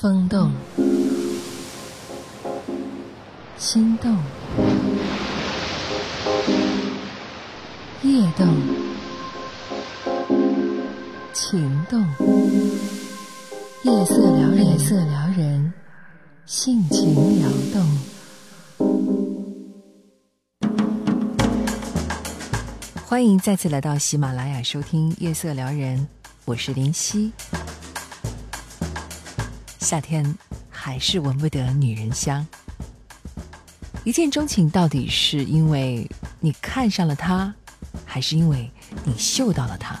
风动，心动，夜动，情动，夜色撩人，夜色撩人，性情撩动。欢迎再次来到喜马拉雅收听《夜色撩人》，我是林夕。夏天还是闻不得女人香。一见钟情到底是因为你看上了他，还是因为你嗅到了他？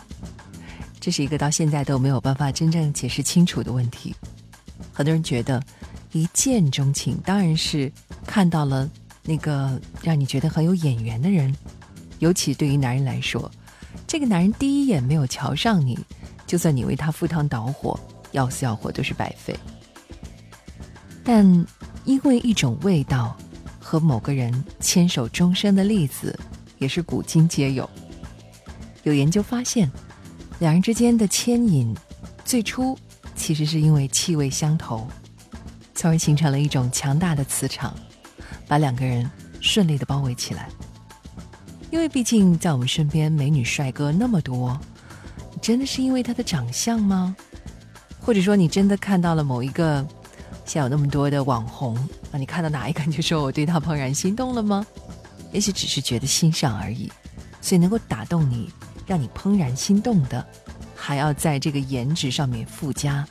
这是一个到现在都没有办法真正解释清楚的问题。很多人觉得一见钟情当然是看到了那个让你觉得很有眼缘的人，尤其对于男人来说，这个男人第一眼没有瞧上你，就算你为他赴汤蹈火、要死要活都是白费。但因为一种味道和某个人牵手终生的例子，也是古今皆有。有研究发现，两人之间的牵引，最初其实是因为气味相投，从而形成了一种强大的磁场，把两个人顺利的包围起来。因为毕竟在我们身边美女帅哥那么多，真的是因为他的长相吗？或者说你真的看到了某一个？现在有那么多的网红，啊你看到哪一个你就说我对他怦然心动了吗？也许只是觉得欣赏而已。所以能够打动你，让你怦然心动的，还要在这个颜值上面附加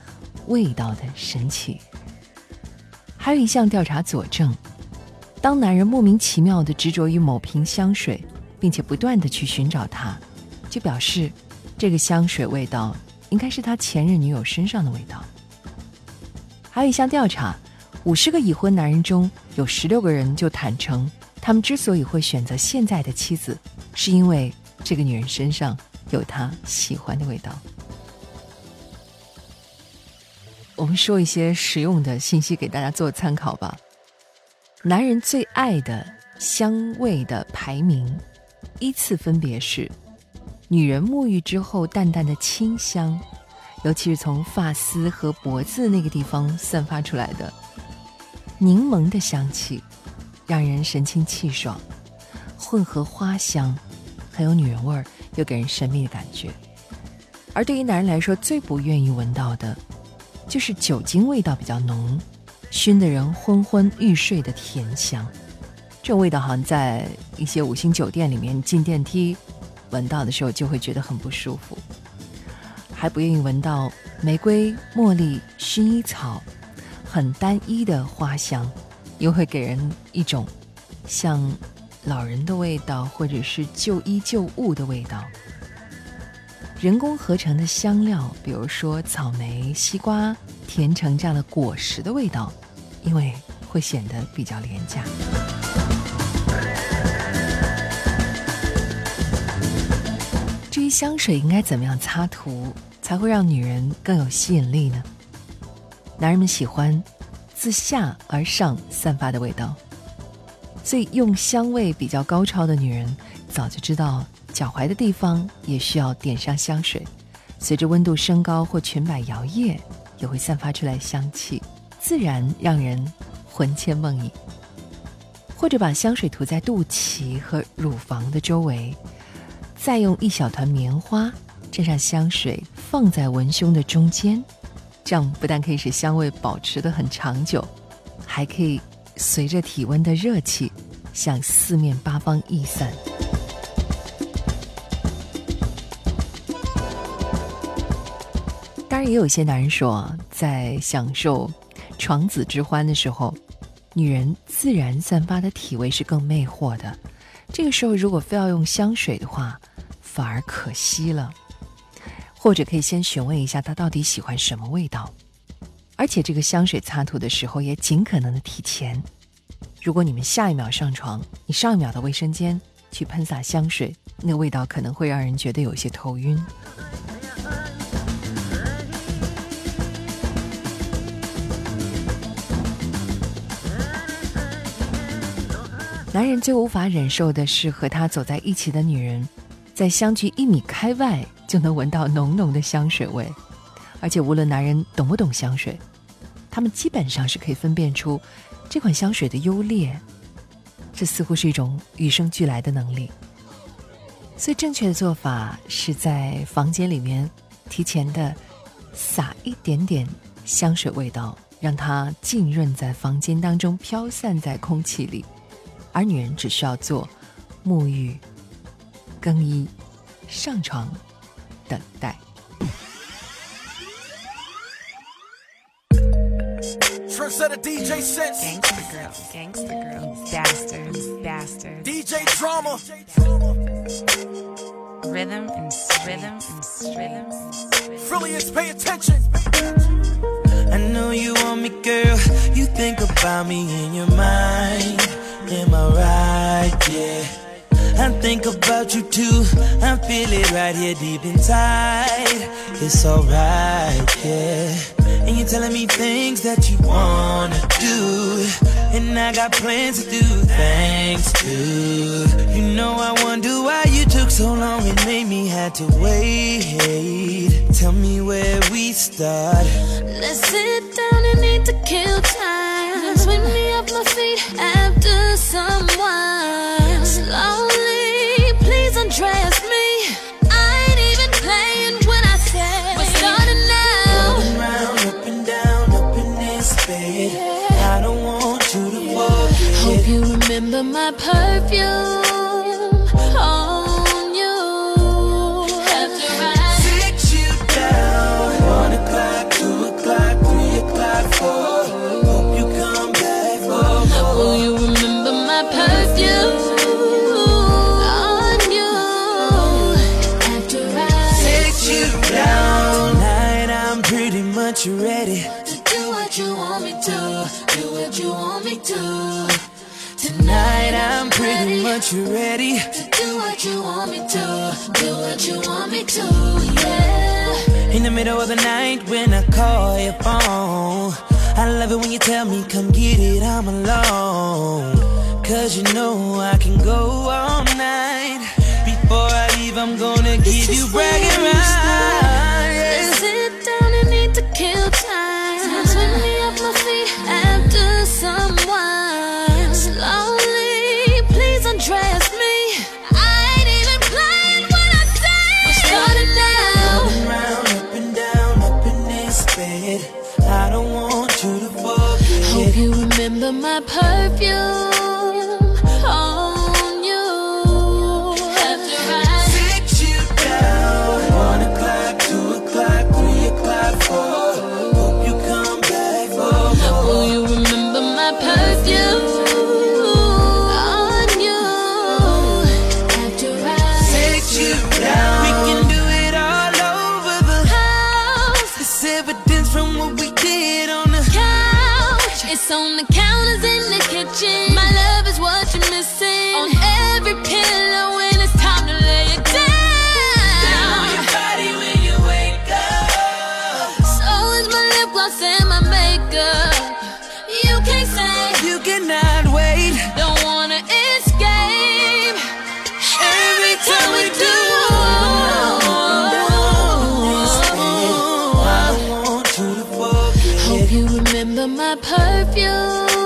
味道的神奇。还有一项调查佐证，当男人莫名其妙的执着于某瓶香水，并且不断的去寻找它，就表示这个香水味道应该是他前任女友身上的味道。还有一项调查，五十个已婚男人中有十六个人就坦诚，他们之所以会选择现在的妻子，是因为这个女人身上有他喜欢的味道。我们说一些实用的信息给大家做参考吧。男人最爱的香味的排名，依次分别是：女人沐浴之后淡淡的清香。尤其是从发丝和脖子那个地方散发出来的柠檬的香气，让人神清气爽，混合花香，很有女人味儿，又给人神秘的感觉。而对于男人来说，最不愿意闻到的，就是酒精味道比较浓，熏得人昏昏欲睡的甜香。这种味道好像在一些五星酒店里面进电梯闻到的时候，就会觉得很不舒服。还不愿意闻到玫瑰、茉莉、薰衣草，很单一的花香，又会给人一种像老人的味道，或者是旧衣旧物的味道。人工合成的香料，比如说草莓、西瓜、甜橙这样的果实的味道，因为会显得比较廉价。香水应该怎么样擦涂？才会让女人更有吸引力呢。男人们喜欢自下而上散发的味道，所以用香味比较高超的女人早就知道脚踝的地方也需要点上香水，随着温度升高或裙摆摇曳，也会散发出来香气，自然让人魂牵梦萦。或者把香水涂在肚脐和乳房的周围，再用一小团棉花蘸上香水。放在文胸的中间，这样不但可以使香味保持的很长久，还可以随着体温的热气向四面八方溢散。当然，也有一些男人说，在享受床子之欢的时候，女人自然散发的体味是更魅惑的。这个时候，如果非要用香水的话，反而可惜了。或者可以先询问一下他到底喜欢什么味道，而且这个香水擦涂的时候也尽可能的提前。如果你们下一秒上床，你上一秒的卫生间去喷洒香水，那味道可能会让人觉得有些头晕。男人最无法忍受的是和他走在一起的女人，在相距一米开外。就能闻到浓浓的香水味，而且无论男人懂不懂香水，他们基本上是可以分辨出这款香水的优劣。这似乎是一种与生俱来的能力。最，正确的做法是在房间里面提前的撒一点点香水味道，让它浸润在房间当中，飘散在空气里。而女人只需要做沐浴、更衣、上床、等待。DJ. Gangsta girl, gangsta girl, bastards, bastards. DJ Drama. Rhythm and rhythm and rhythm. Frillians, pay attention. I know you want me, girl. You think about me in your mind. Am I right? Yeah. I think about you too. I feel it right here deep inside. It's alright, yeah. And you're telling me things that you wanna do. And I got plans to do things too. You know, I wonder why you took so long and made me had to wait. Tell me where we start. Let's sit down and need to kill time. Sweep me off my feet my perfume on you. After I Sit you down. One o'clock, two o'clock, three o'clock, four. Hope you come back for more. Will you remember my perfume on you? After I Sit you down. Tonight I'm pretty much ready. to do what you want me to, do what you want me to. Tonight I'm pretty much ready. to do what you want me to, do what you want me to, yeah. In the middle of the night when I call your phone. I love it when you tell me, come get it, I'm alone. Cause you know I can go It's on the counters in the kitchen. My love is what you're missing. On every pillow when it's time to lay it down. body when you wake up. So is my lip gloss curfew.